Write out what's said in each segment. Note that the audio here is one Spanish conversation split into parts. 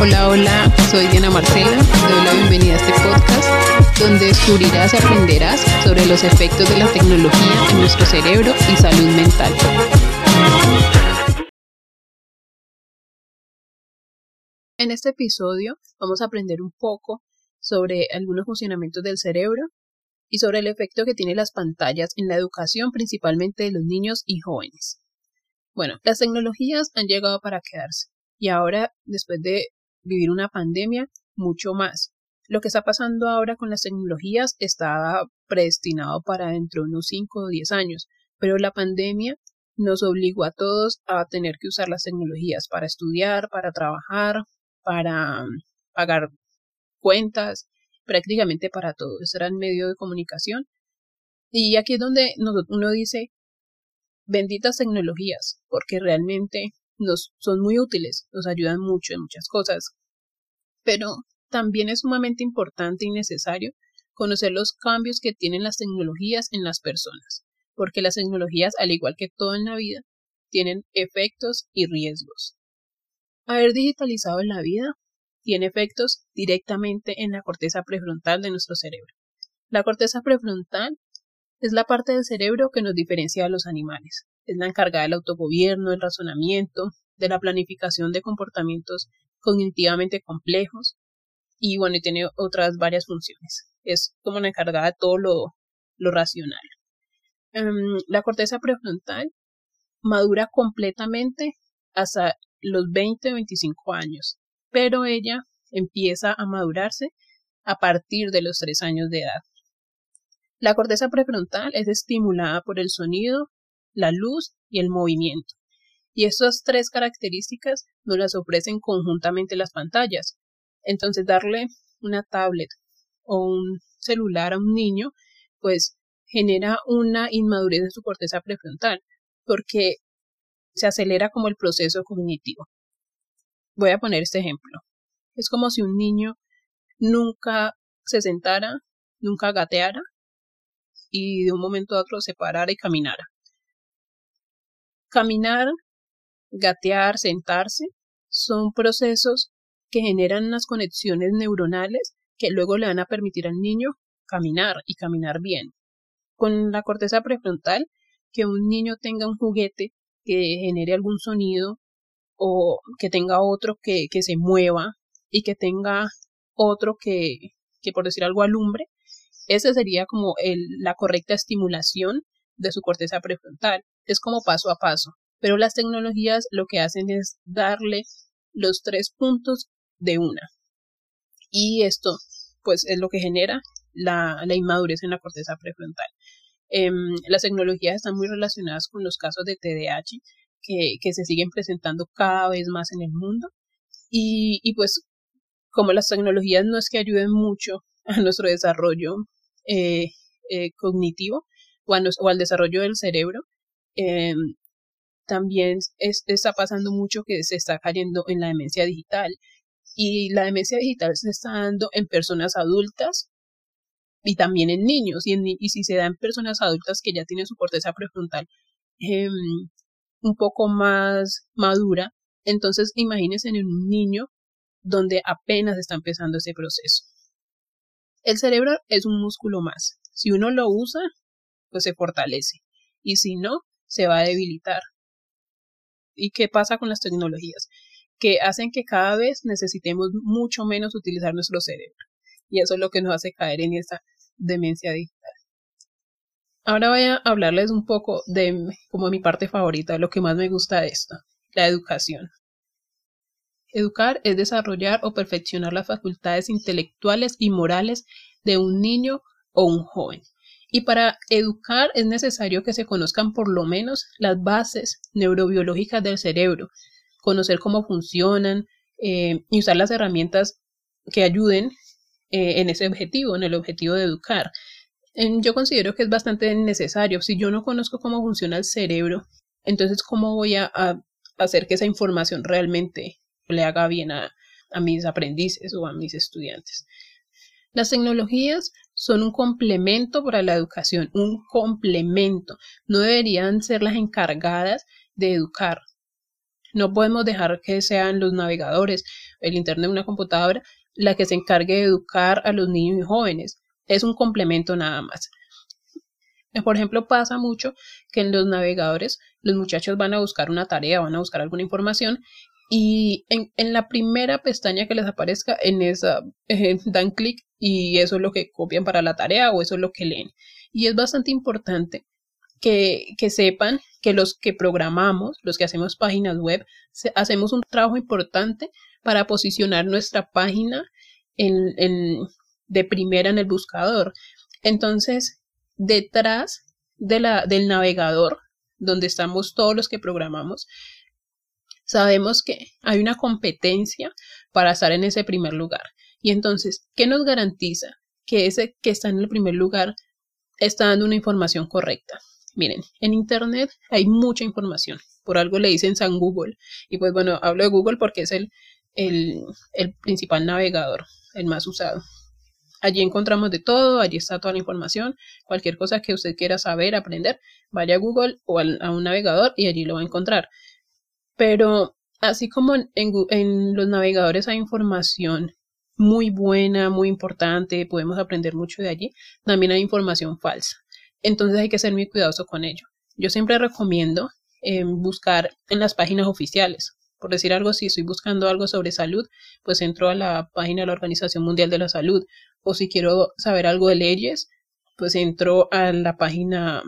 Hola, hola, soy Diana Marcela, doy la bienvenida a este podcast donde descubrirás y aprenderás sobre los efectos de la tecnología en nuestro cerebro y salud mental. En este episodio vamos a aprender un poco sobre algunos funcionamientos del cerebro y sobre el efecto que tienen las pantallas en la educación principalmente de los niños y jóvenes. Bueno, las tecnologías han llegado para quedarse y ahora, después de vivir una pandemia, mucho más. Lo que está pasando ahora con las tecnologías está predestinado para dentro de unos 5 o 10 años, pero la pandemia nos obligó a todos a tener que usar las tecnologías para estudiar, para trabajar, para mm, pagar cuentas, prácticamente para todo. Ese era el medio de comunicación. Y aquí es donde uno dice, benditas tecnologías, porque realmente nos son muy útiles, nos ayudan mucho en muchas cosas. Pero también es sumamente importante y necesario conocer los cambios que tienen las tecnologías en las personas, porque las tecnologías, al igual que todo en la vida, tienen efectos y riesgos. Haber digitalizado en la vida tiene efectos directamente en la corteza prefrontal de nuestro cerebro. La corteza prefrontal es la parte del cerebro que nos diferencia de los animales. Es la encargada del autogobierno, del razonamiento, de la planificación de comportamientos cognitivamente complejos y bueno, tiene otras varias funciones. Es como la encargada de todo lo, lo racional. Em, la corteza prefrontal madura completamente hasta los 20 o 25 años, pero ella empieza a madurarse a partir de los 3 años de edad. La corteza prefrontal es estimulada por el sonido, la luz y el movimiento. Y estas tres características nos las ofrecen conjuntamente las pantallas. Entonces, darle una tablet o un celular a un niño, pues genera una inmadurez en su corteza prefrontal, porque se acelera como el proceso cognitivo. Voy a poner este ejemplo. Es como si un niño nunca se sentara, nunca gateara y de un momento a otro se parara y caminara. Caminar gatear, sentarse, son procesos que generan unas conexiones neuronales que luego le van a permitir al niño caminar y caminar bien. Con la corteza prefrontal, que un niño tenga un juguete que genere algún sonido o que tenga otro que, que se mueva y que tenga otro que, que por decir algo alumbre, esa sería como la correcta estimulación de su corteza prefrontal. Es como paso a paso pero las tecnologías lo que hacen es darle los tres puntos de una. Y esto, pues, es lo que genera la, inmadurez en la corteza prefrontal. Em, las tecnologías están muy relacionadas con los casos de TDAH que, que se siguen presentando cada vez más en el mundo. Y, y, pues, como las tecnologías no es que ayuden mucho a nuestro desarrollo eh, eh, cognitivo o, o, al desarrollo del cerebro, eh, también está pasando mucho que se está cayendo en la demencia digital. Y la demencia digital se está dando en personas adultas y también en niños. Y, y si se da en personas adultas que ya tienen su corteza prefrontal em, un poco más madura, entonces imagínense en un niño donde apenas está empezando ese proceso. El cerebro es un músculo más. Si uno lo usa, pues se fortalece. Y si no, se va a debilitar. ¿Y qué pasa con las tecnologías? Que hacen que cada vez necesitemos mucho menos utilizar nuestro cerebro. Y eso es lo que nos hace caer en esa demencia. Ahora voy a hablarles un poco de como mi parte favorita, lo que más me gusta de esto, la educación. Educar es desarrollar o perfeccionar las facultades intelectuales y morales de un niño o un joven. Y para educar es necesario que se conozcan por lo menos las bases neurobiológicas del cerebro, conocer cómo funcionan eh, y usar las herramientas que ayuden eh, en ese objetivo, en el objetivo de educar. Yo considero que es bastante necesario. Si yo no conozco cómo funciona el cerebro, entonces cómo voy a, hacer que esa información realmente le haga bien a mis aprendices o a mis estudiantes. Las tecnologías son un complemento para la educación, un complemento. No deberían ser las encargadas de educar. No podemos dejar que sean los navegadores, el Internet, una computadora, la que se encargue de educar a los niños y jóvenes. Es un complemento nada más. Por ejemplo, pasa mucho que en los navegadores los muchachos van a buscar una tarea, van a buscar alguna información y en, en la primera pestaña que les aparezca, en esa eh, dan clic y eso es lo que copian para la tarea o eso es lo que leen. Y es bastante importante que, que sepan que los que programamos, los que hacemos páginas web, hacemos un trabajo importante para posicionar nuestra página en, en, de primera en el buscador. Entonces, detrás de la, del navegador, donde estamos todos los que programamos, sabemos que hay una competencia para estar en ese primer lugar. Y entonces, ¿qué nos garantiza que ese que está en el primer lugar está dando una información correcta? Miren, en Internet hay mucha información. Por algo le dicen San Google. Y pues bueno, hablo de Google porque es el, el, el principal navegador, el más usado. Allí encontramos de todo, allí está toda la información, cualquier cosa que usted quiera saber, aprender, vaya a Google o a un navegador y allí lo va a encontrar. Pero así como en, los navegadores hay información muy buena, muy importante, podemos aprender mucho de allí, también hay información falsa. Entonces hay que ser muy cuidadoso con ello. Yo siempre recomiendo eh, buscar en las páginas oficiales. Por decir algo, si estoy buscando algo sobre salud, pues entro a la página de la Organización Mundial de la Salud o si quiero saber algo de leyes, pues entro a la página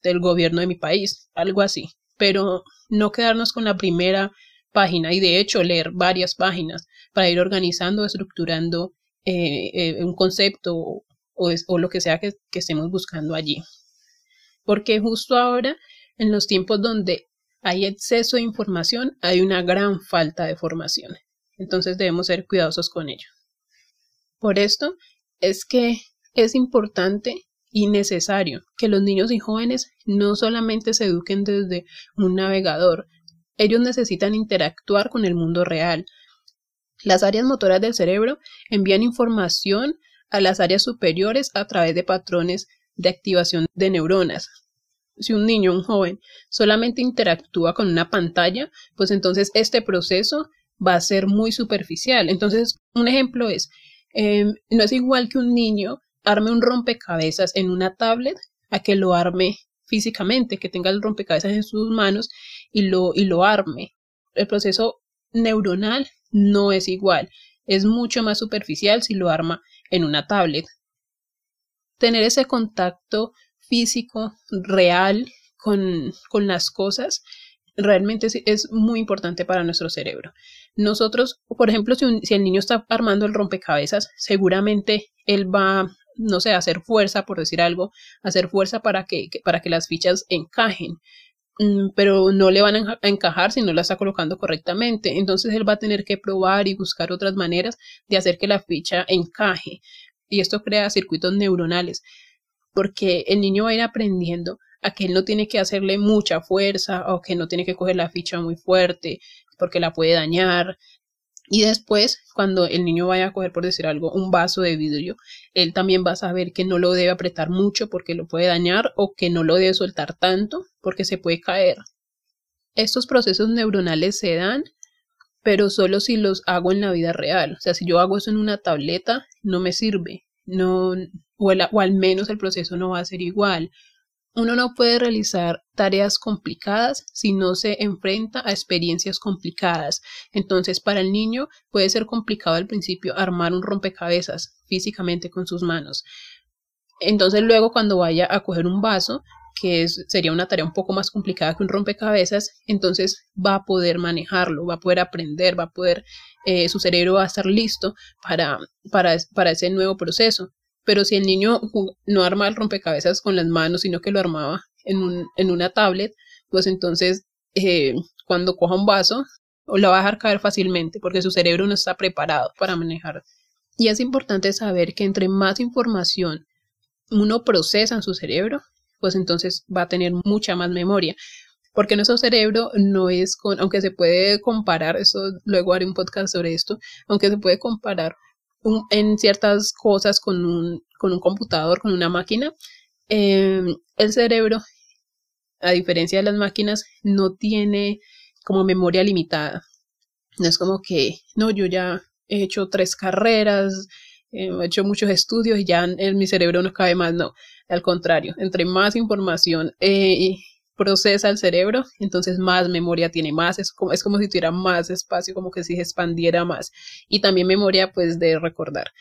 del gobierno de mi país, algo así. Pero no quedarnos con la primera página y de hecho leer varias páginas para ir organizando, estructurando eh, eh, un concepto o, lo que sea que, que estemos buscando allí. Porque justo ahora, en los tiempos donde hay exceso de información, hay una gran falta de formación. Entonces debemos ser cuidadosos con ello. Por esto es que es importante y necesario que los niños y jóvenes no solamente se eduquen desde un navegador, ellos necesitan interactuar con el mundo real. Las áreas motoras del cerebro envían información a las áreas superiores a través de patrones de activación de neuronas. Si un niño, un joven, solamente interactúa con una pantalla, pues entonces este proceso va a ser muy superficial. Entonces, un ejemplo es, Em, no es igual que un niño arme un rompecabezas en una tablet a que lo arme físicamente, que tenga el rompecabezas en sus manos y lo, y lo arme. El proceso neuronal no es igual, es mucho más superficial si lo arma en una tablet. Tener ese contacto físico real con, con las cosas realmente es, muy importante para nuestro cerebro. Nosotros, por ejemplo, si, si, el niño está armando el rompecabezas, seguramente él va, no sé, a hacer fuerza, por decir algo, hacer fuerza para que, para que las fichas encajen mm, pero no le van a encajar si no la está colocando correctamente. Entonces él va a tener que probar y buscar otras maneras de hacer que la ficha encaje. Y esto crea circuitos neuronales, porque el niño va a ir aprendiendo a que él no tiene que hacerle mucha fuerza o que no tiene que coger la ficha muy fuerte porque la puede dañar. Y después, cuando el niño vaya a coger, por decir algo, un vaso de vidrio, él también va a saber que no lo debe apretar mucho porque lo puede dañar o que no lo debe soltar tanto porque se puede caer. Estos procesos neuronales se dan, pero solo si los hago en la vida real. O sea, si yo hago eso en una tableta, no me sirve. No, o, o al menos el proceso no va a ser igual uno no puede realizar tareas complicadas si no se enfrenta a experiencias complicadas. Entonces, para el niño puede ser complicado al principio armar un rompecabezas físicamente con sus manos. Entonces, luego cuando vaya a coger un vaso, que sería una tarea un poco más complicada que un rompecabezas, entonces va a poder manejarlo, va a poder aprender, va a poder, eh, su cerebro va a estar listo para, para, para ese nuevo proceso. Pero si el niño no arma el rompecabezas con las manos, sino que lo armaba en, un, en una tablet, pues entonces eh, cuando coja un vaso, lo va a dejar caer fácilmente porque su cerebro no está preparado para manejar. Y es importante saber que entre más información uno procesa en su cerebro, pues entonces va a tener mucha más memoria. Porque nuestro cerebro no es con, aunque se puede comparar, eso luego haré un podcast sobre esto, aunque se puede comparar en ciertas cosas con un, con un computador, con una máquina, em, el cerebro, a diferencia de las máquinas, no tiene como memoria limitada. No es como que, no, yo ya he hecho tres carreras, he hecho muchos estudios y ya en mi cerebro no cabe más, no. Al contrario, entre más información eh, procesa el cerebro, entonces más memoria tiene, más es como, es como si tuviera más espacio, como que si se expandiera más. Y también memoria pues de recordar.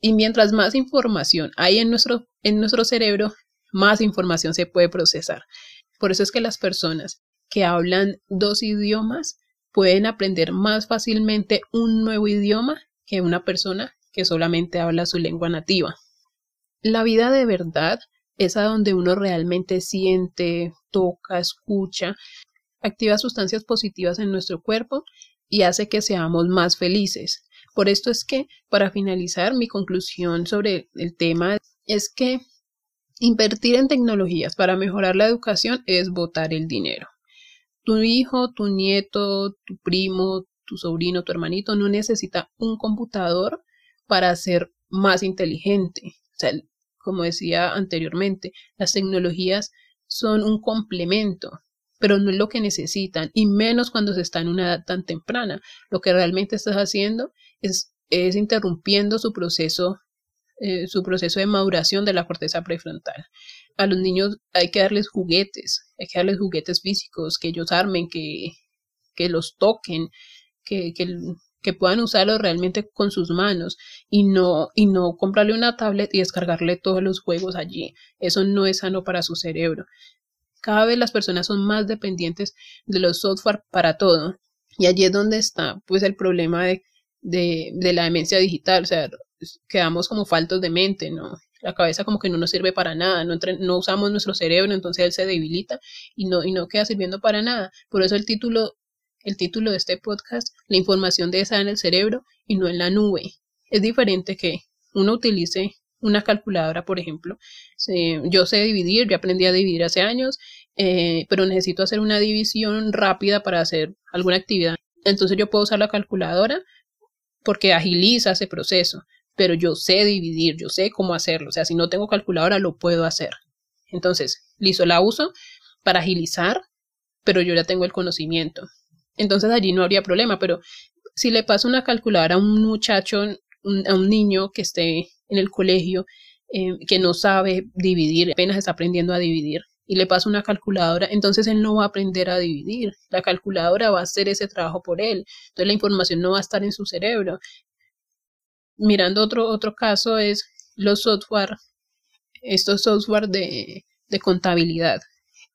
Y mientras más información hay en nuestro, en nuestro cerebro, más información se puede procesar. Por eso es que las personas que hablan dos idiomas pueden aprender más fácilmente un nuevo idioma que una persona que solamente habla su lengua nativa. La vida de verdad es a donde uno realmente siente, toca, escucha, activa sustancias positivas en nuestro cuerpo y hace que seamos más felices. Por esto es que, para finalizar, mi conclusión sobre el tema es que invertir en tecnologías para mejorar la educación es botar el dinero. Tu hijo, tu nieto, tu primo, tu sobrino, tu hermanito no necesita un computador para ser más inteligente. O sea, como decía anteriormente, las tecnologías son un complemento, pero no es lo que necesitan, y menos cuando se está en una edad tan temprana. Lo que realmente estás haciendo es, interrumpiendo su proceso, eh, su proceso de maduración de la corteza prefrontal. A los niños hay que darles juguetes, hay que darles juguetes físicos, que ellos armen, que, que los toquen, que, que, que puedan usarlo realmente con sus manos y no, y no comprarle una tablet y descargarle todos los juegos allí. Eso no es sano para su cerebro. Cada vez las personas son más dependientes de los software para todo. Y allí es donde está pues el problema de, de, la demencia digital. O sea, quedamos como faltos de mente, ¿no? La cabeza como que no nos sirve para nada, no, no usamos nuestro cerebro, entonces él se debilita y no, y no queda sirviendo para nada. Por eso el título el título de este podcast, la información de esa en el cerebro y no en la nube. Es diferente que uno utilice una calculadora, por ejemplo. yo sé dividir, yo aprendí a dividir hace años, eh, pero necesito hacer una división rápida para hacer alguna actividad. Entonces yo puedo usar la calculadora porque agiliza ese proceso, pero yo sé dividir, yo sé cómo hacerlo. O sea, si no tengo calculadora, lo puedo hacer. Entonces, listo, la uso para agilizar, pero yo ya tengo el conocimiento entonces allí no habría problema, pero si le paso una calculadora a un muchacho, a un niño que esté en el colegio, eh, que no sabe dividir, apenas está aprendiendo a dividir, y le paso una calculadora, entonces él no va a aprender a dividir. La calculadora va a hacer ese trabajo por él. Entonces la información no va a estar en su cerebro. Mirando otro, otro caso es los software, estos software de, de contabilidad.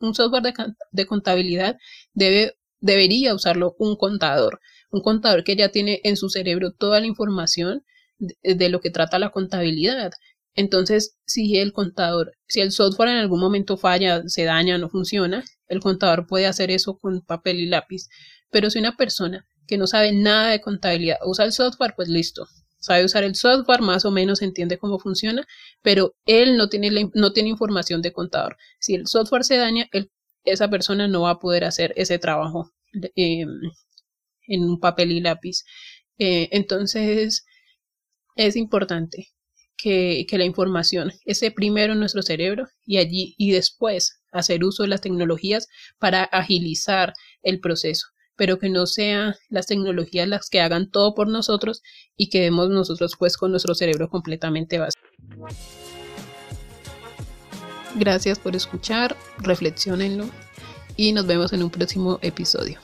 Un software de, de contabilidad debe debería usarlo un contador, un contador que ya tiene en su cerebro toda la información de, lo que trata la contabilidad. Entonces, si el contador, si el software en algún momento falla, se daña, no funciona, el contador puede hacer eso con papel y lápiz. Pero si una persona que no sabe nada de contabilidad usa el software, pues listo. Sabe usar el software, más o menos entiende cómo funciona, pero él no tiene, no tiene información de contador. Si el software se daña, el esa persona no va a poder hacer ese trabajo em, en un papel y lápiz. Eh, entonces, es importante que, que, la información esté primero en nuestro cerebro y allí y después hacer uso de las tecnologías para agilizar el proceso, pero que no sean las tecnologías las que hagan todo por nosotros y quedemos nosotros pues con nuestro cerebro completamente vacío. Gracias por escuchar, reflexionenlo y nos vemos en un próximo episodio.